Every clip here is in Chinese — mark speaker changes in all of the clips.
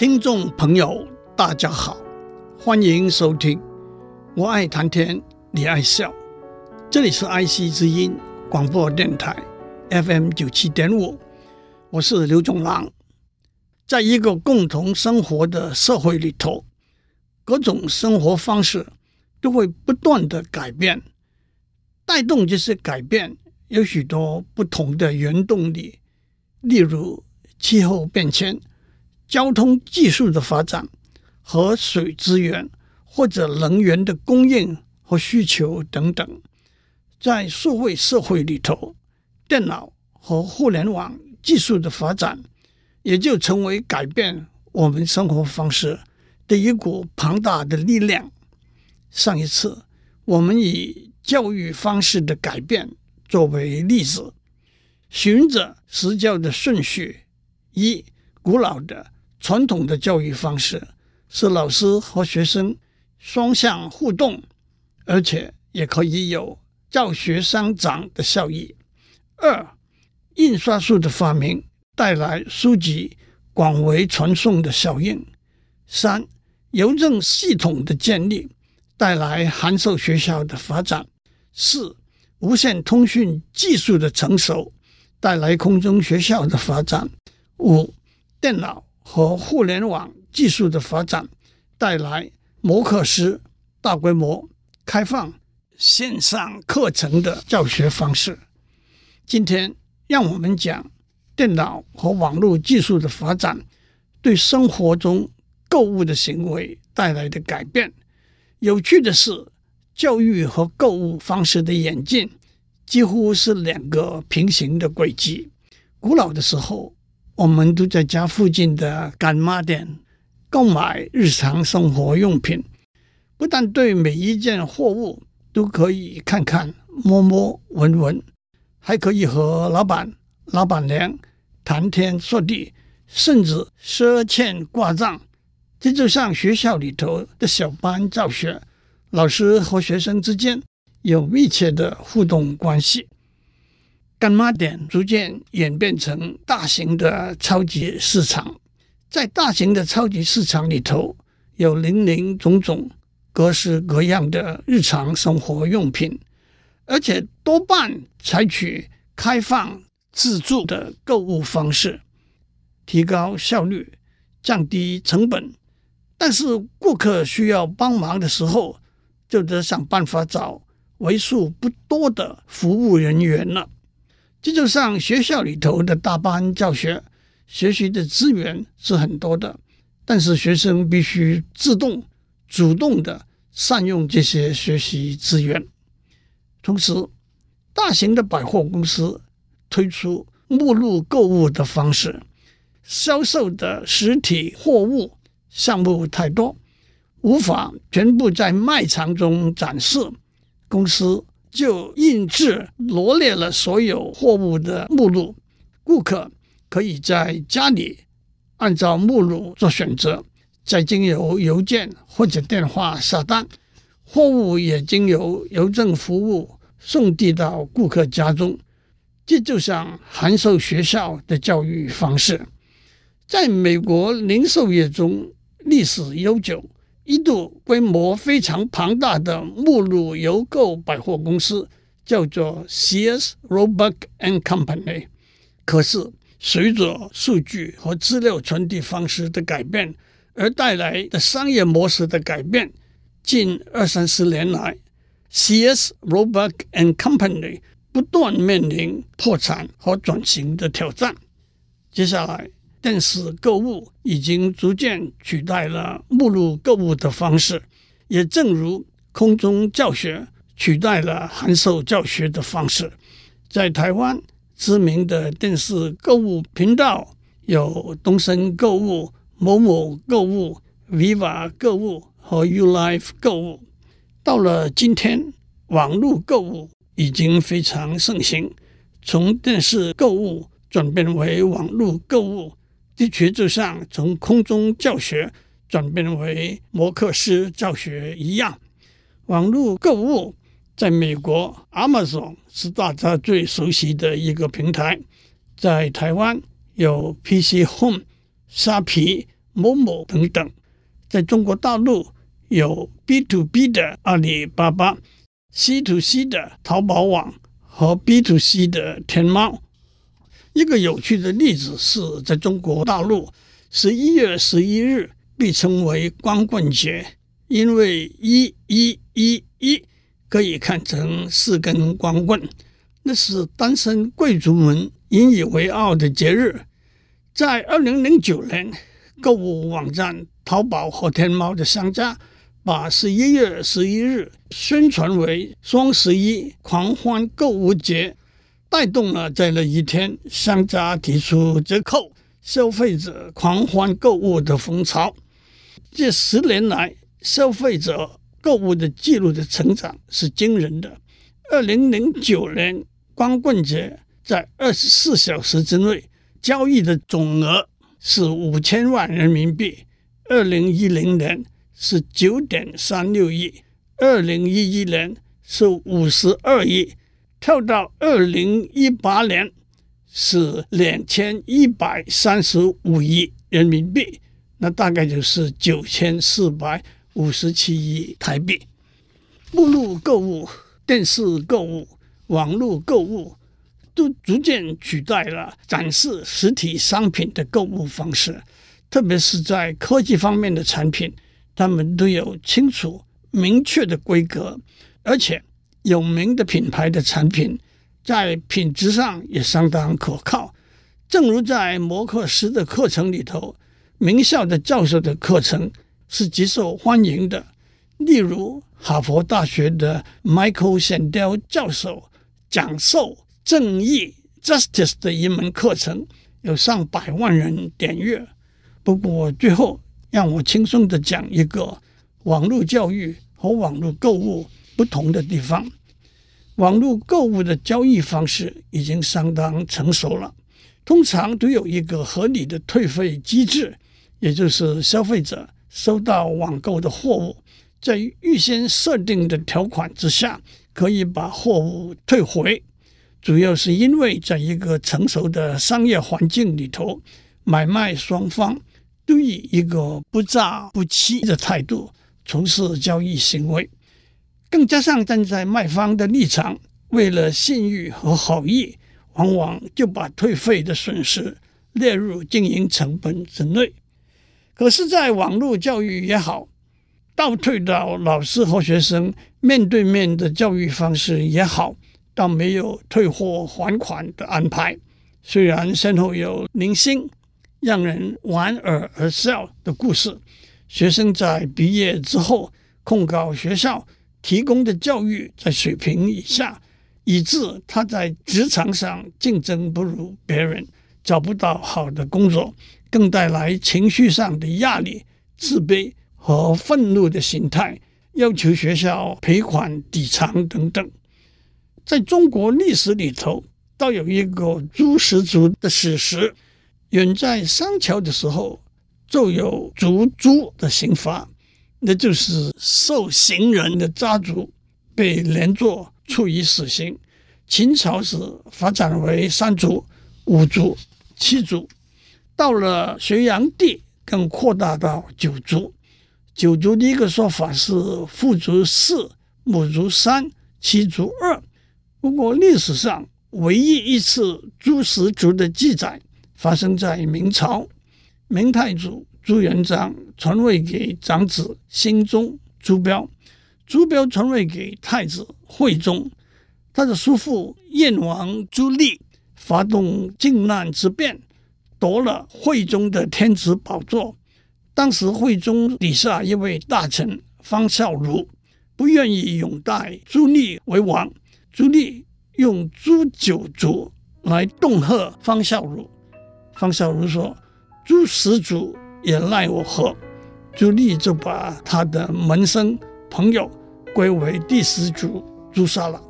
Speaker 1: 听众朋友，大家好，欢迎收听。我爱谈天，你爱笑，这里是爱惜之音广播电台 FM 九七点五，我是刘总郎。在一个共同生活的社会里头，各种生活方式都会不断的改变，带动这些改变有许多不同的原动力，例如气候变迁。交通技术的发展、和水资源或者能源的供应和需求等等，在数位社会里头，电脑和互联网技术的发展，也就成为改变我们生活方式的一股庞大的力量。上一次我们以教育方式的改变作为例子，循着实教的顺序，一古老的。传统的教育方式是老师和学生双向互动，而且也可以有教学相长的效益。二，印刷术的发明带来书籍广为传送的效应。三，邮政系统的建立带来函授学校的发展。四，无线通讯技术的成熟带来空中学校的发展。五，电脑。和互联网技术的发展带来摩课师大规模开放线上课程的教学方式。今天，让我们讲电脑和网络技术的发展对生活中购物的行为带来的改变。有趣的是，教育和购物方式的演进几乎是两个平行的轨迹。古老的时候，我们都在家附近的干妈店购买日常生活用品，不但对每一件货物都可以看看、摸摸、闻闻，还可以和老板、老板娘谈天说地，甚至赊欠挂账。这就像学校里头的小班教学，老师和学生之间有密切的互动关系。干妈店逐渐演变成大型的超级市场，在大型的超级市场里头，有林林总总、各式各样的日常生活用品，而且多半采取开放自助的购物方式，提高效率，降低成本。但是顾客需要帮忙的时候，就得想办法找为数不多的服务人员了。这就像学校里头的大班教学，学习的资源是很多的，但是学生必须自动、主动的善用这些学习资源。同时，大型的百货公司推出目录购物的方式，销售的实体货物项目太多，无法全部在卖场中展示，公司。就印制罗列了所有货物的目录，顾客可以在家里按照目录做选择，再经由邮件或者电话下单，货物也经由邮政服务送递到顾客家中。这就像函授学校的教育方式，在美国零售业中历史悠久。一度规模非常庞大的目录邮购百货公司叫做 Sears Roebuck and Company，可是随着数据和资料传递方式的改变而带来的商业模式的改变，近二三十年来，Sears Roebuck and Company 不断面临破产和转型的挑战。接下来。电视购物已经逐渐取代了目录购物的方式，也正如空中教学取代了函授教学的方式。在台湾知名的电视购物频道有东森购物、某某购物、Viva 购物和 U Life 购物。到了今天，网络购物已经非常盛行，从电视购物转变为网络购物。的确，就像从空中教学转变为摩课师教学一样，网络购物在美国 Amazon 是大家最熟悉的一个平台，在台湾有 PC Home、沙皮、某某等等。在中国大陆有 B to B 的阿里巴巴、C to C 的淘宝网和 B to C 的天猫。一个有趣的例子是在中国大陆，十一月十一日被称为光棍节，因为一一一一可以看成四根光棍，那是单身贵族们引以为傲的节日。在二零零九年，购物网站淘宝和天猫的商家把十一月十一日宣传为双十一狂欢购物节。带动了在那一天，商家提出折扣，消费者狂欢购物的风潮。这十年来，消费者购物的记录的成长是惊人的。二零零九年光棍节，在二十四小时之内交易的总额是五千万人民币；二零一零年是九点三六亿；二零一一年是五十二亿。跳到二零一八年是两千一百三十五亿人民币，那大概就是九千四百五十七亿台币。目录购物、电视购物、网络购物都逐渐取代了展示实体商品的购物方式，特别是在科技方面的产品，他们都有清楚明确的规格，而且。有名的品牌的产品，在品质上也相当可靠。正如在摩克斯的课程里头，名校的教授的课程是极受欢迎的。例如，哈佛大学的 Michael Sandel 教授讲授正义 （Justice） 的一门课程，有上百万人点阅。不过，最后让我轻松地讲一个网络教育和网络购物。不同的地方，网络购物的交易方式已经相当成熟了，通常都有一个合理的退费机制，也就是消费者收到网购的货物，在预先设定的条款之下，可以把货物退回。主要是因为在一个成熟的商业环境里头，买卖双方都以一个不诈不欺的态度从事交易行为。更加上站在卖方的立场，为了信誉和好意，往往就把退费的损失列入经营成本之内。可是，在网络教育也好，倒退到老师和学生面对面的教育方式也好，倒没有退货还款的安排。虽然身后有零星让人莞尔而笑的故事，学生在毕业之后控告学校。提供的教育在水平以下，以致他在职场上竞争不如别人，找不到好的工作，更带来情绪上的压力、自卑和愤怒的心态，要求学校赔款抵偿等等。在中国历史里头，倒有一个诛十族的史实，远在商朝的时候，就有逐猪的刑罚。那就是受刑人的家族被连坐处以死刑。秦朝时发展为三族、五族、七族，到了隋炀帝更扩大到九族。九族的一个说法是父族四、母族三、妻族二。不过历史上唯一一次诛十族的记载发生在明朝，明太祖。朱元璋传位给长子兴宗朱标，朱标传位给太子惠宗，他的叔父燕王朱棣发动靖难之变，夺了惠宗的天子宝座。当时惠宗底下一位大臣方孝孺不愿意拥戴朱棣为王，朱棣用诛九族来恫吓方孝孺。方孝孺说：“诛十族。”也奈我何？朱棣就把他的门生朋友归为第十族诛杀了。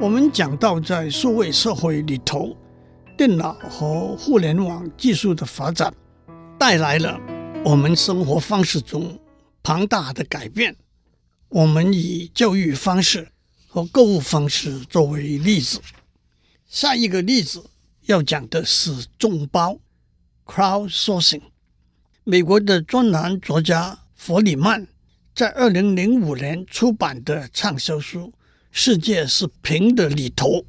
Speaker 1: 我们讲到在数位社会里头，电脑和互联网技术的发展带来了我们生活方式中庞大的改变。我们以教育方式。和购物方式作为例子，下一个例子要讲的是众包 （crowdsourcing）。美国的专栏作家弗里曼在二零零五年出版的畅销书《世界是平的》里头，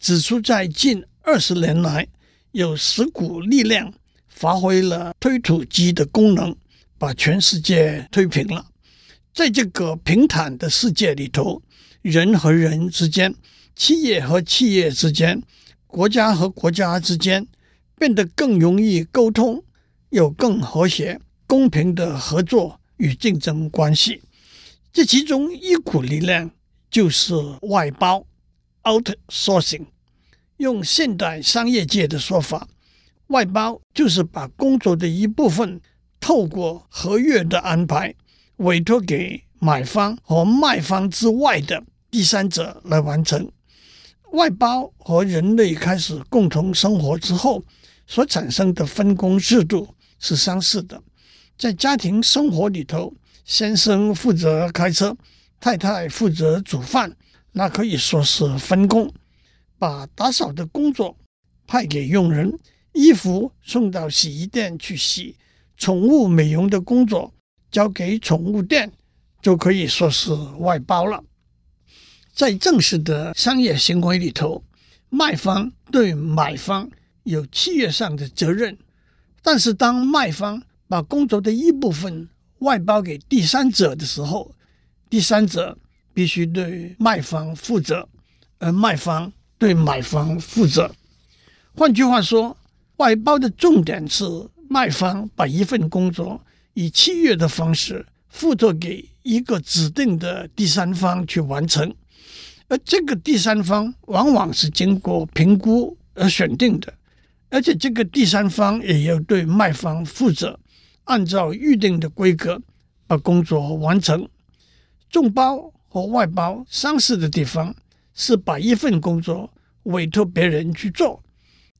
Speaker 1: 指出在近二十年来，有十股力量发挥了推土机的功能，把全世界推平了。在这个平坦的世界里头，人和人之间、企业和企业之间、国家和国家之间，变得更容易沟通。有更和谐、公平的合作与竞争关系，这其中一股力量就是外包 （outsourcing）。用现代商业界的说法，外包就是把工作的一部分透过合约的安排，委托给买方和卖方之外的第三者来完成。外包和人类开始共同生活之后所产生的分工制度。是相似的，在家庭生活里头，先生负责开车，太太负责煮饭，那可以说是分工。把打扫的工作派给佣人，衣服送到洗衣店去洗，宠物美容的工作交给宠物店，就可以说是外包了。在正式的商业行为里头，卖方对买方有契约上的责任。但是，当卖方把工作的一部分外包给第三者的时候，第三者必须对卖方负责，而卖方对买方负责。换句话说，外包的重点是卖方把一份工作以契约的方式付托给一个指定的第三方去完成，而这个第三方往往是经过评估而选定的。而且这个第三方也要对卖方负责，按照预定的规格把工作完成。众包和外包相似的地方是把一份工作委托别人去做，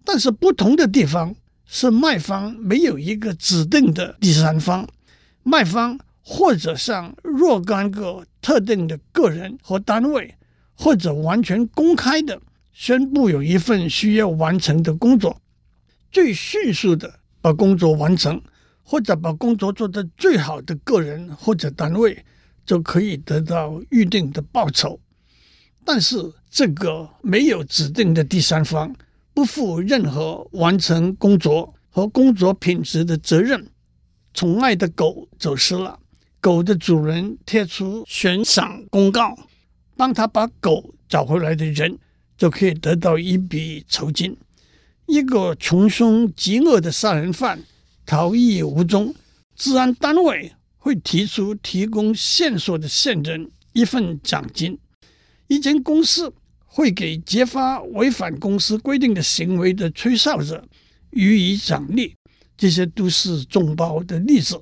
Speaker 1: 但是不同的地方是卖方没有一个指定的第三方，卖方或者向若干个特定的个人和单位，或者完全公开的宣布有一份需要完成的工作。最迅速的把工作完成，或者把工作做得最好的个人或者单位，就可以得到预定的报酬。但是，这个没有指定的第三方不负任何完成工作和工作品质的责任。宠爱的狗走失了，狗的主人贴出悬赏公告，帮他把狗找回来的人就可以得到一笔酬金。一个穷凶极恶的杀人犯逃逸无踪，治安单位会提出提供线索的线人一份奖金；一间公司会给揭发违反公司规定的行为的吹哨者予以奖励。这些都是众包的例子。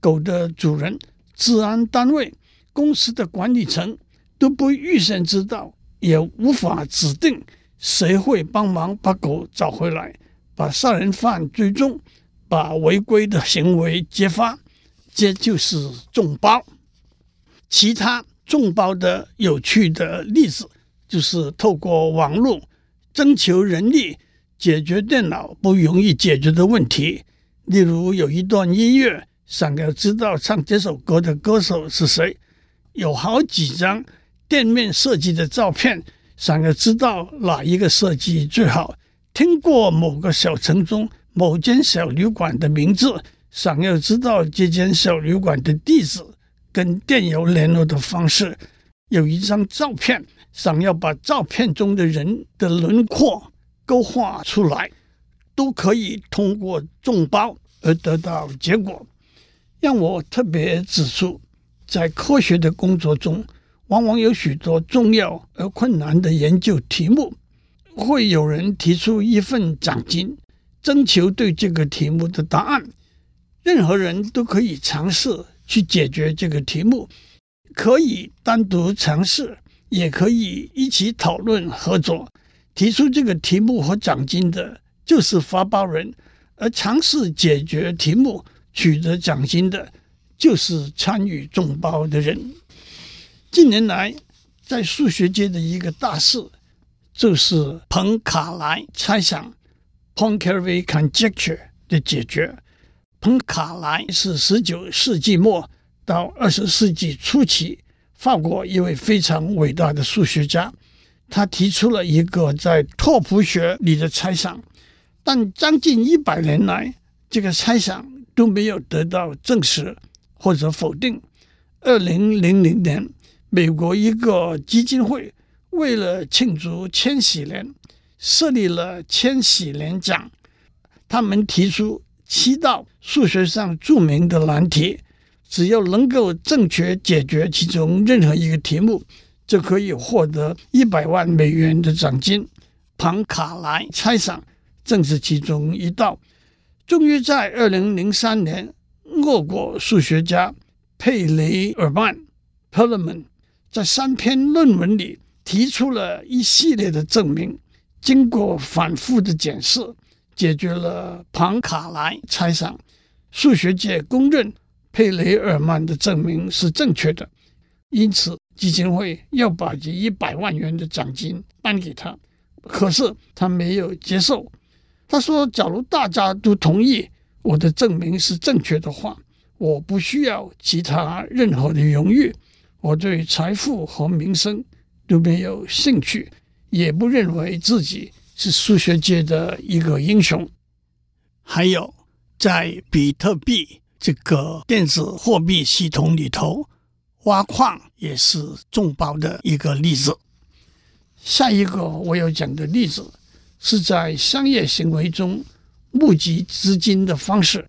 Speaker 1: 狗的主人、治安单位、公司的管理层都不预先知道，也无法指定。谁会帮忙把狗找回来，把杀人犯追踪，把违规的行为揭发？这就是众包。其他众包的有趣的例子，就是透过网络征求人力，解决电脑不容易解决的问题。例如，有一段音乐，想要知道唱这首歌的歌手是谁；有好几张店面设计的照片。想要知道哪一个设计最好，听过某个小城中某间小旅馆的名字，想要知道这间小旅馆的地址跟电邮联络的方式，有一张照片，想要把照片中的人的轮廓勾画出来，都可以通过众包而得到结果。让我特别指出，在科学的工作中。往往有许多重要而困难的研究题目，会有人提出一份奖金，征求对这个题目的答案。任何人都可以尝试去解决这个题目，可以单独尝试，也可以一起讨论合作。提出这个题目和奖金的就是发包人，而尝试解决题目、取得奖金的，就是参与众包的人。近年来，在数学界的一个大事，就是彭卡莱猜想 （Poincaré conjecture） 的解决。彭卡莱是十九世纪末到二十世纪初期法国一位非常伟大的数学家，他提出了一个在拓扑学里的猜想，但将近一百年来，这个猜想都没有得到证实或者否定。二零零零年，美国一个基金会为了庆祝千禧年，设立了千禧年奖，他们提出。七道数学上著名的难题，只要能够正确解决其中任何一个题目，就可以获得一百万美元的奖金。庞卡莱猜想正是其中一道。终于在二零零三年，俄国数学家佩雷尔曼 （Perelman） 在三篇论文里提出了一系列的证明，经过反复的检视。解决了庞卡莱猜想，数学界公认佩雷尔曼的证明是正确的，因此基金会要把这一百万元的奖金颁给他。可是他没有接受，他说：“假如大家都同意我的证明是正确的话，我不需要其他任何的荣誉，我对财富和名声都没有兴趣，也不认为自己。”是数学界的一个英雄，还有在比特币这个电子货币系统里头挖矿也是众宝的一个例子。下一个我要讲的例子是在商业行为中募集资金的方式。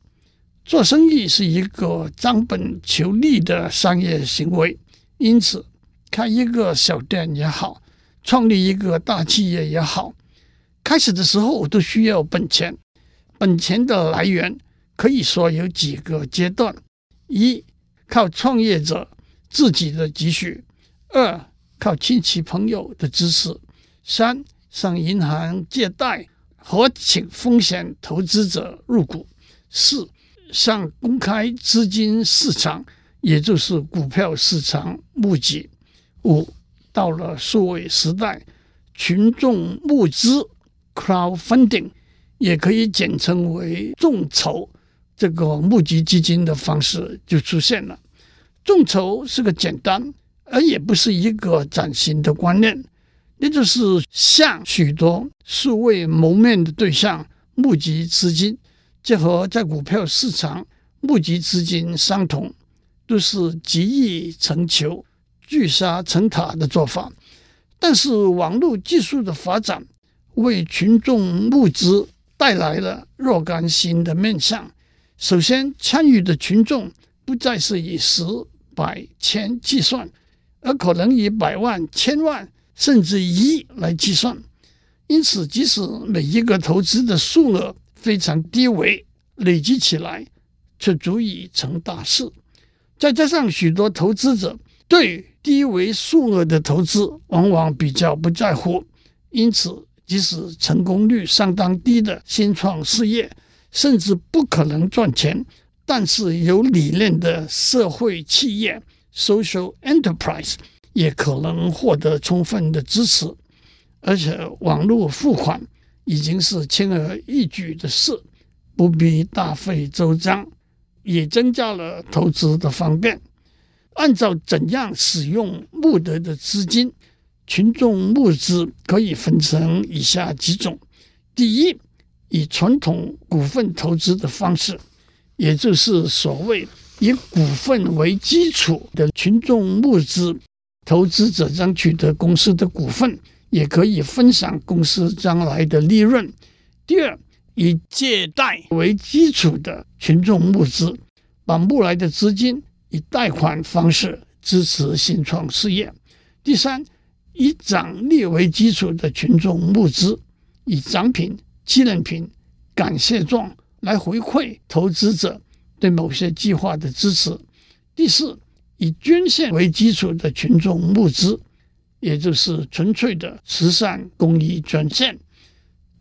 Speaker 1: 做生意是一个张本求利的商业行为，因此开一个小店也好，创立一个大企业也好。开始的时候都需要本钱，本钱的来源可以说有几个阶段：一、靠创业者自己的积蓄；二、靠亲戚朋友的支持；三、向银行借贷和请风险投资者入股；四、向公开资金市场，也就是股票市场募集；五、到了数位时代，群众募资。Crowdfunding 也可以简称为众筹，这个募集基金的方式就出现了。众筹是个简单而也不是一个崭新的观念，也就是向许多素未谋面的对象募集资金，这和在股票市场募集资金相同，都是集易成裘、聚沙成塔的做法。但是网络技术的发展，为群众募资带来了若干新的面向。首先，参与的群众不再是以十、百、千计算，而可能以百万、千万甚至亿来计算。因此，即使每一个投资的数额非常低微，累积起来却足以成大事。再加上许多投资者对低微数额的投资往往比较不在乎，因此。即使成功率相当低的新创事业，甚至不可能赚钱，但是有理念的社会企业 （social enterprise） 也可能获得充分的支持。而且，网络付款已经是轻而易举的事，不必大费周章，也增加了投资的方便。按照怎样使用募得的资金？群众募资可以分成以下几种：第一，以传统股份投资的方式，也就是所谓以股份为基础的群众募资，投资者将取得公司的股份，也可以分享公司将来的利润。第二，以借贷为基础的群众募资，把募来的资金以贷款方式支持新创事业。第三，以奖励为基础的群众募资，以奖品、纪念品、感谢状来回馈投资者对某些计划的支持。第四，以捐献为基础的群众募资，也就是纯粹的慈善公益捐献。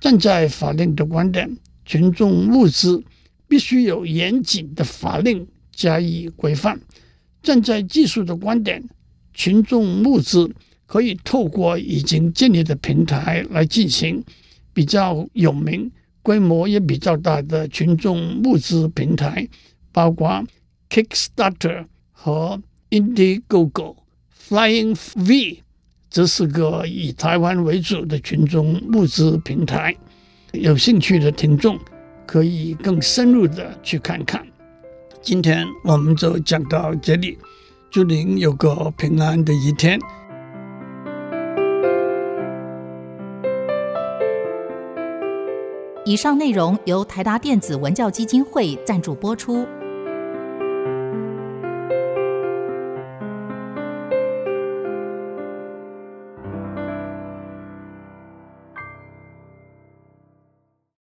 Speaker 1: 站在法令的观点，群众募资必须有严谨的法令加以规范；站在技术的观点，群众募资。可以透过已经建立的平台来进行比较有名、规模也比较大的群众募资平台，包括 Kickstarter 和 Indiegogo。Flying V 这是个以台湾为主的群众募资平台，有兴趣的听众可以更深入的去看看。今天我们就讲到这里，祝您有个平安的一天。
Speaker 2: 以上内容由台达电子文教基金会赞助播出。